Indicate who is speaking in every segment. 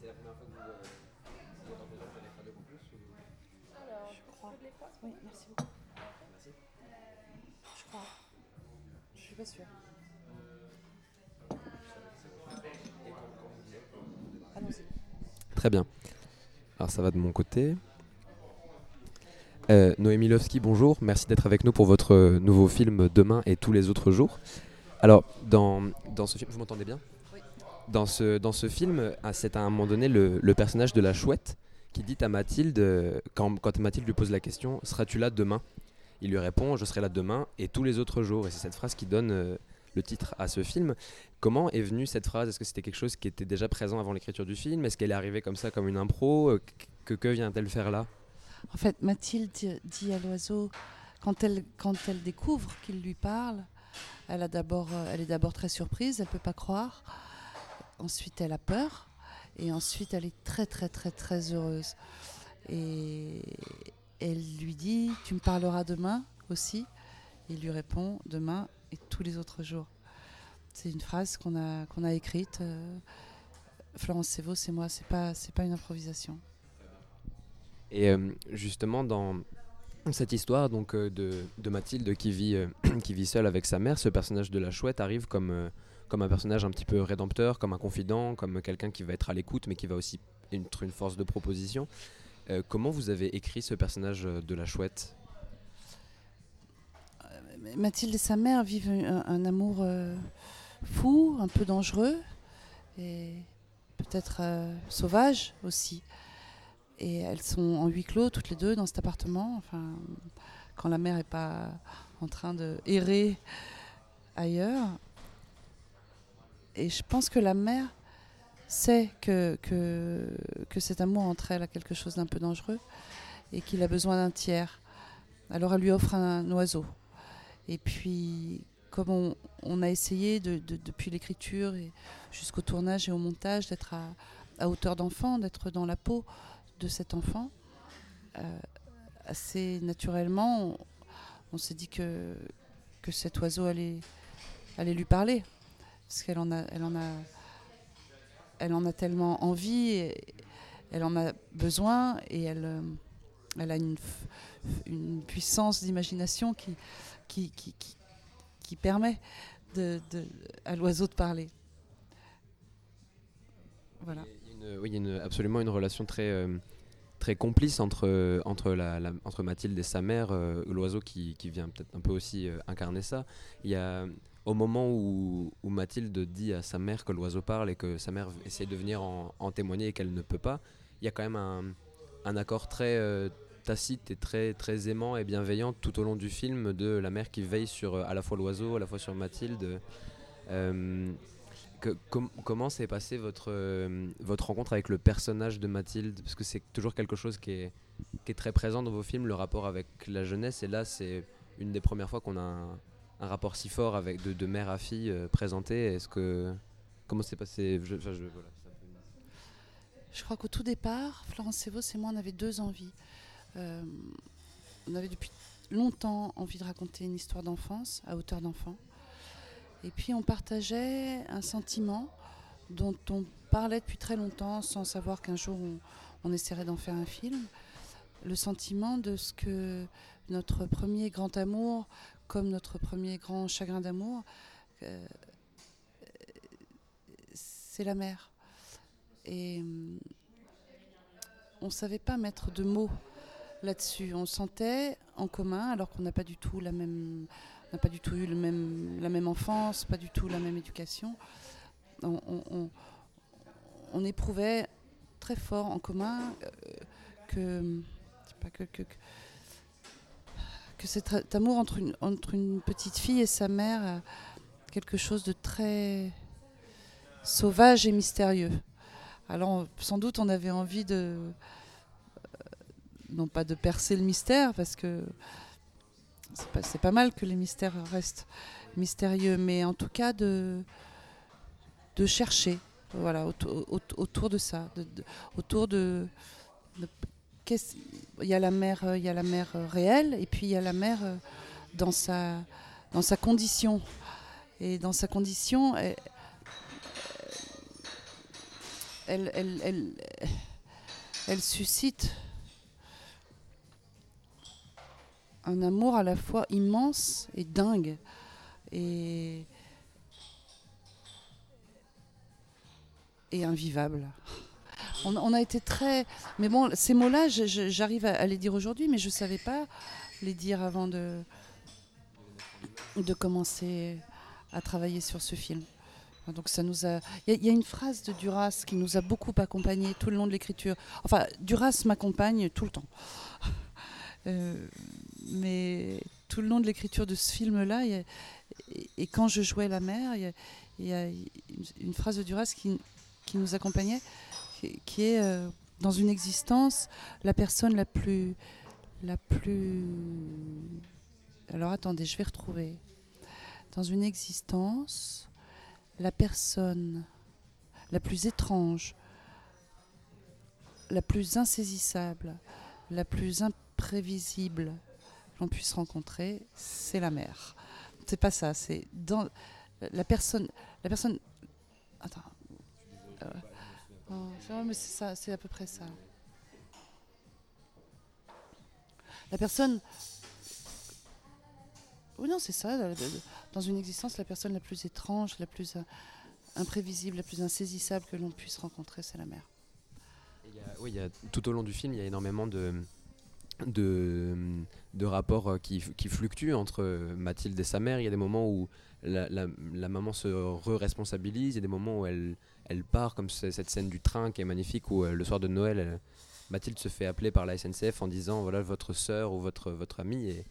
Speaker 1: C'est la première fois que vous, euh, vous entendez faire les Radio Campus ou...
Speaker 2: Je crois. Oui, merci beaucoup.
Speaker 1: Merci.
Speaker 2: Je crois. Je suis pas sûre.
Speaker 1: Très bien. Alors ça va de mon côté. Euh, Noémie Lovski, bonjour. Merci d'être avec nous pour votre euh, nouveau film Demain et tous les autres jours. Alors, dans, dans ce film, vous m'entendez bien
Speaker 2: Oui.
Speaker 1: dans ce, dans ce film, c'est à un moment donné le, le personnage de la chouette qui dit à Mathilde, euh, quand, quand Mathilde lui pose la question, seras-tu là demain? Il lui répond, je serai là demain et tous les autres jours. Et c'est cette phrase qui donne euh, le titre à ce film. Comment est venue cette phrase? Est-ce que c'était quelque chose qui était déjà présent avant l'écriture du film? Est-ce qu'elle est arrivée comme ça, comme une impro? Euh, Que, que vient-elle faire là?
Speaker 2: En fait, Mathilde dit- dit à l'oiseau, quand elle, quand elle découvre qu'il lui parle, euh, elle est d'abord très surprise, elle ne peut pas croire. Ensuite, elle a peur. Et ensuite, elle est très, très, très, très heureuse. Et elle lui dit, tu me parleras demain aussi? Il lui répond, demain et tous les autres jours. C'est une phrase qu'on a, qu'on a écrite. euh, Florence Sévaux, c'est moi, c'est pas, pas une improvisation.
Speaker 1: Et euh, justement, dans cette histoire donc, euh, de, de Mathilde qui vit, euh, qui vit seule avec sa mère, ce personnage de la chouette arrive comme, euh, comme un personnage un petit peu rédempteur, comme un confident, comme quelqu'un qui va être à l'écoute, mais qui va aussi être une force de proposition. Comment vous avez écrit ce personnage de la chouette?
Speaker 2: Mathilde et sa mère vivent un, amour fou, un peu dangereux et peut-être sauvage aussi. Et elles sont en huis clos toutes les deux dans cet appartement. Enfin, quand la mère n'est pas en train de errer ailleurs. Et je pense que la mère sait que, que, que cet amour entre elles a quelque chose d'un peu dangereux et qu'il a besoin d'un tiers. Alors elle lui offre un oiseau. Et puis, comme on, a essayé de- de- depuis l'écriture jusqu'au tournage et au montage d'être à hauteur d'enfant, d'être dans la peau de cet enfant, euh, assez naturellement, on, s'est dit que, que cet oiseau allait, allait lui parler. Parce qu'elle en a, elle en a, elle en a tellement envie, elle en a besoin, et elle, euh, elle a une, une puissance d'imagination qui, qui, qui, qui, permet de, à l'oiseau de parler. Voilà.
Speaker 1: Il y a oui, il y a absolument une relation très, euh, très complice entre, entre, la, entre Mathilde et sa mère, euh, l'oiseau qui, qui vient peut-être un peu aussi euh, incarner ça. Il y a, au moment où, Mathilde dit à sa mère que l'oiseau parle et que sa mère essaie de venir en, en témoigner et qu'elle ne peut pas, il y a quand même un, un accord très euh, tacite et très, très aimant et bienveillant tout au long du film de la mère qui veille sur euh, à la fois l'oiseau, à la fois sur Mathilde. Comment s'est passée votre, euh, votre rencontre avec le personnage de Mathilde? Parce que c'est toujours quelque chose qui est, très présent dans vos films, le rapport avec la jeunesse. Et là, c'est une des premières fois qu'on a un, rapport si fort avec de, mère à fille euh, présenté. Est-ce que comment s'est passé? Je
Speaker 2: crois qu'au tout départ, Florence Sévaux et moi, on avait deux envies. Euh, on avait depuis longtemps envie de raconter une histoire d'enfance à hauteur d'enfant. Et puis on partageait un sentiment dont on parlait depuis très longtemps sans savoir qu'un jour on, essaierait d'en faire un film. Le sentiment de ce que notre premier grand amour, comme notre premier grand chagrin d'amour, euh, c'est la mer. Et hum, on ne savait pas mettre de mots là-dessus. On sentait en commun, alors qu'on n'a pas du tout la même, n'a pas du tout eu la même enfance, pas du tout la même éducation. On, éprouvait très fort en commun euh, que- que cet amour entre une, entre une petite fille et sa mère a quelque chose de très sauvage et mystérieux. Alors, sans doute, on avait envie de. euh, non pas de percer le mystère, parce que c'est pas, pas mal que les mystères restent mystérieux, mais en tout cas de, de chercher, voilà, autour, autour- de ça, de- il y a la mer, il y a la mer euh, réelle, et puis il y a la mer euh, dans sa, dans sa condition. Et dans sa condition, elle, elle, elle, elle suscite un amour à la fois immense et dingue. Et, et invivable. On, a été très. Mais bon, ces mots-là, j'arrive à, les dire aujourd'hui, mais je ne savais pas les dire avant de, de commencer à travailler sur ce film. Donc ça nous a- il y a une phrase de Duras qui nous a beaucoup accompagnés tout le long de l'écriture. Enfin, Duras m'accompagne tout le temps. Euh, mais tout le long de l'écriture de ce film-là, et, quand je jouais la mère, il y a, une, phrase de Duras qui, nous accompagnait, qui, est euh, dans une existence, la personne la plus, la plus. Alors attendez, je vais retrouver. Dans une existence, la personne la plus étrange, la plus insaisissable, la plus que l'on puisse rencontrer, c'est la mère. C'est pas ça, c'est dans la personne. La personne. Attends. Euh, oh, mais c'est à peu près ça. La personne. Oui, non, c'est ça. Dans une existence, la personne la plus étrange, la plus euh, imprévisible, la plus insaisissable que l'on puisse rencontrer, c'est la mère.
Speaker 1: Oui, y a- tout au long du film, il y a énormément de, de, de rapports euh, qui, qui fluctuent entre euh, Mathilde et sa mère. Il y a des moments où la, la- maman se re-responsabilise, il y a des moments où elle, elle part, comme cette scène du train qui est magnifique, où euh, le soir de Noël, Mathilde se fait appeler par la SNCF en disant voilà votre sœur ou votre, votre amie et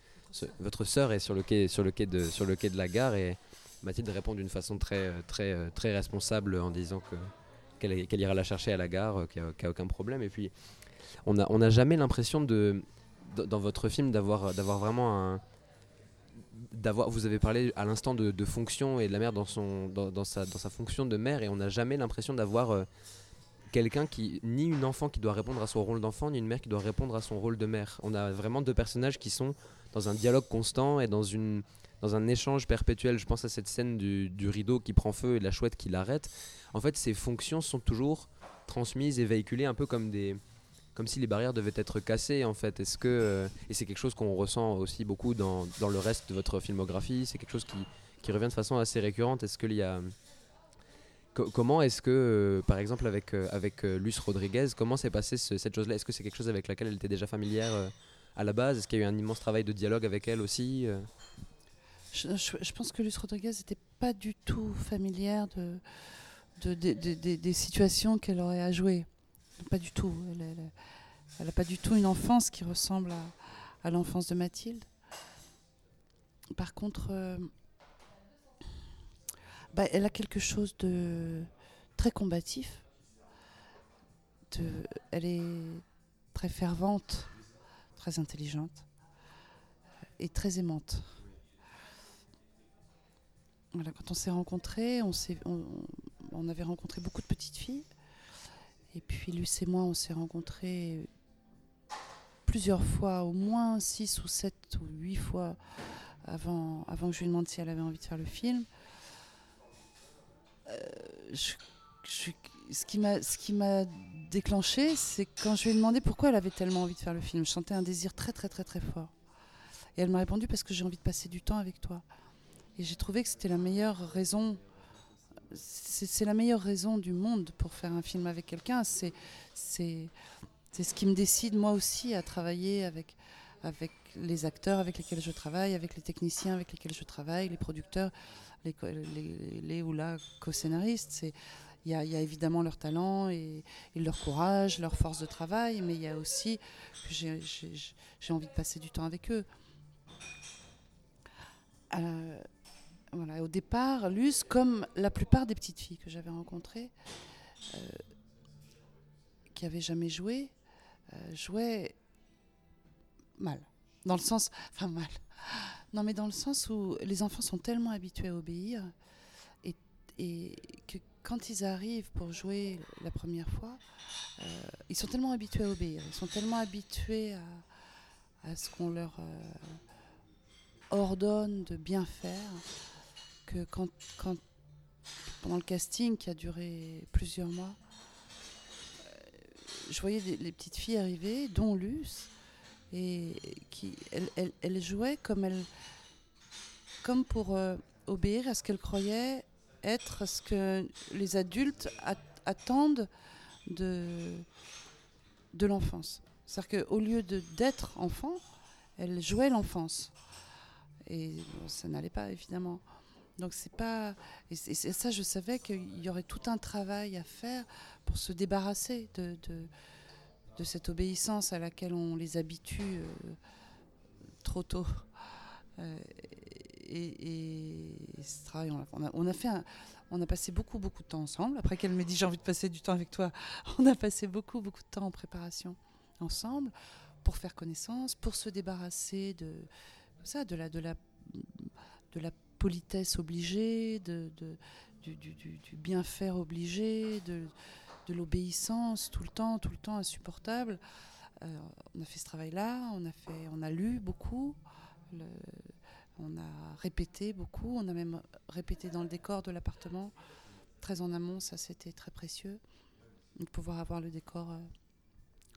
Speaker 1: votre sœur est sur le quai sur le quai de sur le quai de la gare et Mathilde répond d'une façon très très très responsable en disant que qu'elle ira la chercher à la gare, qu'il n'y a, a aucun problème. Et puis, on n'a on n'a jamais l'impression de, dans votre film d'avoir d'avoir vraiment un. D'avoir, vous avez parlé à l'instant de, de fonction et de la mère dans, son, dans, dans sa, dans sa fonction de mère, et on n'a jamais l'impression d'avoir euh, quelqu'un qui, ni une enfant qui doit répondre à son rôle d'enfant, ni une mère qui doit répondre à son rôle de mère. On a vraiment deux personnages qui sont dans un dialogue constant et dans, une, dans un échange perpétuel. Je pense à cette scène du, du rideau qui prend feu et la chouette qui l'arrête. En fait, ces fonctions sont toujours transmises et véhiculées un peu comme des comme si les barrières devaient être cassées en fait. Est-ce que euh, et c'est quelque chose qu'on ressent aussi beaucoup dans, dans le reste de votre filmographie. C'est quelque chose qui, qui revient de façon assez récurrente. Est-ce qu'il y a Co- comment est-ce que, euh, par exemple, avec, euh, avec euh, Luce Rodriguez, comment s'est passée ce- cette chose-là? Est-ce que c'est quelque chose avec laquelle elle était déjà familière euh, à la base? Est-ce qu'il y a eu un immense travail de dialogue avec elle aussi euh?
Speaker 2: Je, pense que Luce Rodriguez n'était pas du tout familière de- des situations qu'elle aurait à jouer. Pas du tout. Elle n'a pas du tout une enfance qui ressemble à, l'enfance de Mathilde. Par contre, euh, bah, elle a quelque chose de très combatif. Elle est très fervente, très intelligente et très aimante. Quand on s'est rencontrés, on avait rencontré beaucoup de petites filles. Et puis Luce et moi, on s'est rencontrés plusieurs fois, au moins six ou sept ou huit fois avant, avant que je lui demande si elle avait envie de faire le film. Euh, je- je- ce qui m'a ce qui m'a déclenché, c'est quand je lui ai demandé pourquoi elle avait tellement envie de faire le film. Je sentais un désir très très très très fort. Et elle m'a répondu parce que j'ai envie de passer du temps avec toi. Et j'ai trouvé que c'était la meilleure raison. C'est la meilleure raison du monde pour faire un film avec quelqu'un. C'est ce qui me décide moi aussi à travailler avec avec les acteurs avec lesquels je travaille, avec les techniciens avec lesquels je travaille, les producteurs, les, les, ou la co-scénaristes. Il y, y a évidemment leur talent et, leur courage, leur force de travail, mais il y a aussi que j'ai envie de passer du temps avec eux. Euh, voilà, au départ, Luce, comme la plupart des petites filles que j'avais rencontrées, euh, qui n'avaient jamais joué, euh, jouait mal. Dans le sens. Enfin, mal. Non, mais dans le sens où les enfants sont tellement habitués à obéir et, que quand ils arrivent pour jouer la première fois, euh, ils sont tellement habitués à obéir, ils sont tellement habitués à, ce qu'on leur ordonne de bien faire quand, quand pendant le casting qui a duré plusieurs mois, euh, je voyais les petites filles arriver, dont Luce, et qui, elle, jouait comme, elle, comme pour euh, obéir à ce qu'elle croyait être ce que les adultes at- attendent de, l'enfance. C'est-à-dire qu'au lieu d'être enfant, elle jouait l'enfance. Et ça n'allait pas, évidemment. Donc c'est pas... Et, ça, je savais qu'il y aurait tout un travail à faire pour se débarrasser de, de, cette obéissance à laquelle on les habitue euh, trop tôt. Euh, et, ce travail, on a, fait on a passé beaucoup, beaucoup de temps ensemble. Après qu'elle m'ait dit j'ai envie de passer du temps avec toi, on a passé beaucoup, beaucoup de temps en préparation ensemble pour faire connaissance, pour se débarrasser de ça, de la, de la politesse obligée, du, bien faire obligé, de, l'obéissance tout le temps, tout le temps insupportable. Euh, on a fait ce travail-là, on a on a lu beaucoup, on a répété beaucoup, on a même répété dans le décor de l'appartement, très en amont, ça c'était très précieux. De pouvoir avoir le décor, euh,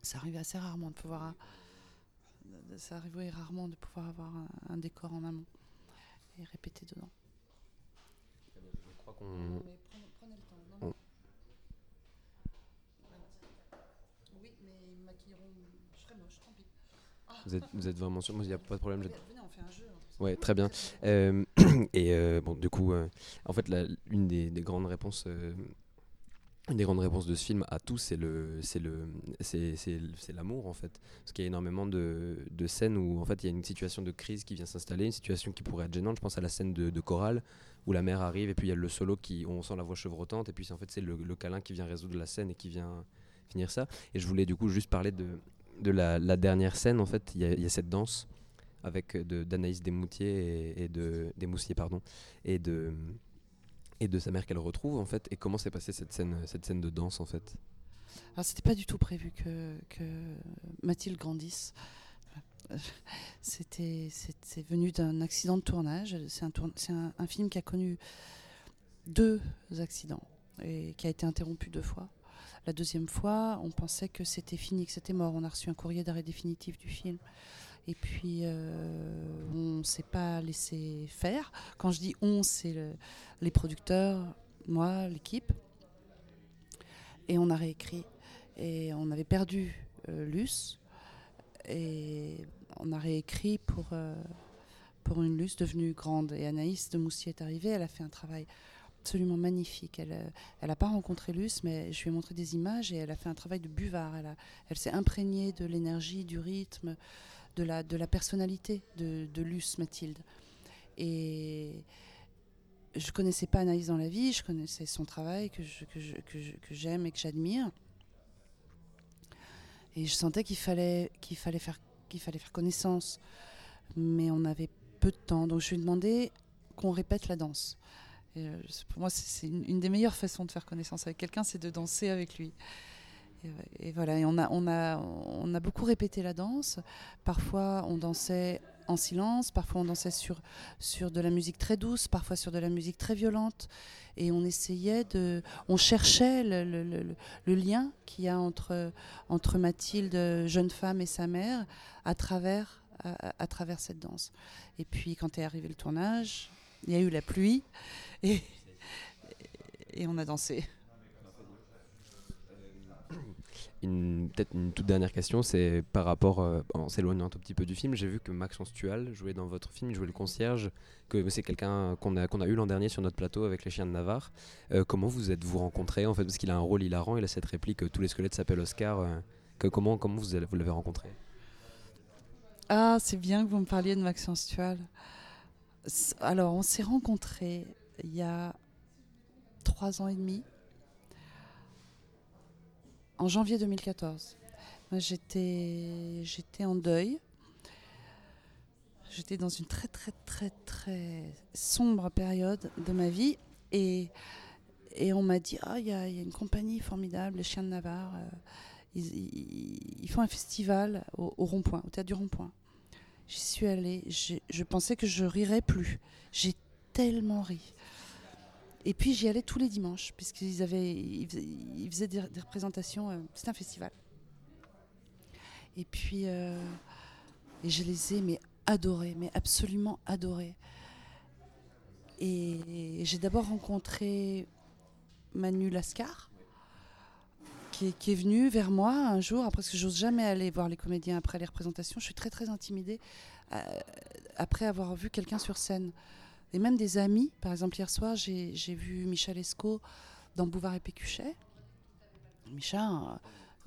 Speaker 2: ça arrive assez rarement de pouvoir, euh, ça rarement de pouvoir avoir un décor en amont et répéter dedans.
Speaker 1: Je crois qu'on.
Speaker 2: prenez, le temps.
Speaker 1: On-
Speaker 2: Oui, mais ils maquilleront. Je serai moche, tant pis.
Speaker 1: Vous êtes, vous êtes vraiment sûr? Moi, il n'y a pas de problème.
Speaker 2: Venez, on fait un jeu.
Speaker 1: Ouais, très bien. Euh, et euh, bon, du coup, euh, en fait, la- une des, des grandes réponses, euh, une des grandes réponses de ce film à tout, c'est le, c'est le, c'est, l'amour en fait, parce qu'il y a énormément de, de scènes où en fait il y a une situation de crise qui vient s'installer, une situation qui pourrait être gênante. Je pense à la scène de, de chorale où la mère arrive et puis il y a le solo qui, on sent la voix chevrotante et puis en fait c'est le, le câlin qui vient résoudre la scène et qui vient finir ça. Et je voulais du coup juste parler de, de la, dernière scène en fait. Il y a, cette danse avec euh, d'Anaïs Desmoutiers et, de pardon et de et de sa mère qu'elle retrouve en fait et comment s'est passée cette scène cette scène de danse en fait?
Speaker 2: Alors, c'était pas du tout prévu que, Mathilde grandisse. Euh, C'était, c'est venu d'un accident de tournage. C'est un film qui a connu deux accidents et qui a été interrompu deux fois. La deuxième fois, on pensait que c'était fini, que c'était mort. On a reçu un courrier d'arrêt définitif du film. Et puis, euh, on ne s'est pas laissé faire. Quand je dis on, c'est le- les producteurs, moi, l'équipe. Et on a réécrit. Et on avait perdu euh, Luce. Et on a réécrit pour, euh, pour une Luce devenue grande. Et Anaïs de Moussier est arrivée. Elle a fait un travail absolument magnifique. Elle n'a pas rencontré Luce, mais je lui ai montré des images et elle a fait un travail de buvard. Elle, a- elle s'est imprégnée de l'énergie, du rythme, de la, de la personnalité de, de Luce Mathilde. Et je connaissais pas Anaïs dans la vie, je connaissais son travail que je- que je- que j'aime et que j'admire. Et je sentais qu'il fallait, qu'il fallait, faire, qu'il fallait faire connaissance. Mais on avait peu de temps. Donc je lui ai demandé qu'on répète la danse. Et, euh, pour moi, c'est, une des meilleures façons de faire connaissance avec quelqu'un, c'est de danser avec lui. Et, voilà, on a, on, a, on a beaucoup répété la danse. Parfois, on dansait en silence, parfois on dansait sur, sur de la musique très douce, parfois sur de la musique très violente. Et on essayait de. On cherchait le, lien qu'il y a entre, entre Mathilde, jeune femme, et sa mère à travers, à travers cette danse. Et puis, quand est arrivé le tournage, il y a eu la pluie et, et on a dansé.
Speaker 1: Peut-être une toute dernière question, c'est par rapport, euh, en s'éloignant un tout petit peu du film, j'ai vu que Maxence Tual jouait dans votre film, il jouait le concierge, que c'est quelqu'un qu'on a, eu l'an dernier sur notre plateau avec les chiens de Navarre. Euh, comment vous êtes-vous rencontrés en fait Parce qu'il a un rôle hilarant, il a cette réplique Tous les squelettes s'appellent Oscar. euh, comment, comment vous, vous l'avez rencontré?
Speaker 2: Ah, c'est bien que vous me parliez de Maxence Tual. Alors, on s'est rencontrés il y a trois ans et demi, en janvier 2014. Moi, j'étais, en deuil. J'étais dans une très, très, très, très sombre période de ma vie. Et, on m'a dit Ah, il y, a une compagnie formidable, les Chiens de Navarre. euh, ils, font un festival au, au rond-point, au théâtre du rond-point. J'y suis allée, je pensais que je rirais plus. J'ai tellement ri. Et puis j'y allais tous les dimanches, puisqu'ils avaient, ils faisaient, des, représentations. euh, C'était un festival. Et puis, euh, je les ai mais adorés, mais absolument adorés. Et j'ai d'abord rencontré Manu Lascar, qui est, venu vers moi un jour, parce que j'ose jamais aller voir les comédiens après les représentations. Je suis très très intimidée euh, après avoir vu quelqu'un sur scène. Et même des amis, par exemple hier soir, j'ai vu Michel Esco dans Bouvard et Pécuchet. Micha,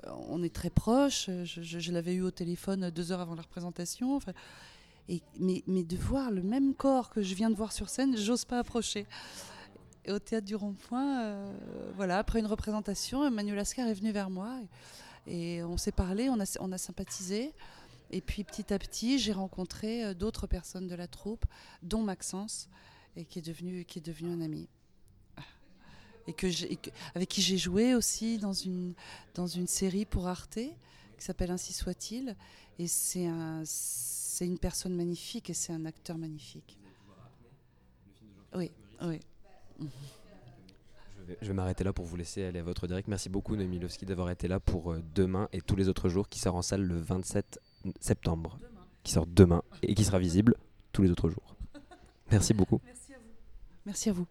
Speaker 2: euh, on est très proches, je, l'avais eu au téléphone deux heures avant la représentation. mais, mais de voir le même corps que je viens de voir sur scène, j'ose pas approcher. Au théâtre du Rond-Point, euh, voilà, après une représentation, Emmanuel Ascar est venu vers moi et, et on s'est parlé, on a, on a sympathisé. Et puis petit à petit, j'ai rencontré euh, d'autres personnes de la troupe, dont Maxence, et qui est devenu, un ami. Et avec qui j'ai joué aussi dans une, série pour Arte, qui s'appelle Ainsi soit-il. Et c'est un, c'est une personne magnifique et c'est un acteur magnifique. Oui, oui.
Speaker 1: Je vais, m'arrêter là pour vous laisser aller à votre direct. Merci beaucoup Noémie Lowski d'avoir été là pour euh, demain et tous les autres jours qui sort en salle le 27 septembre. Qui sort demain et qui sera visible tous les autres jours. Merci beaucoup.
Speaker 2: Merci à vous.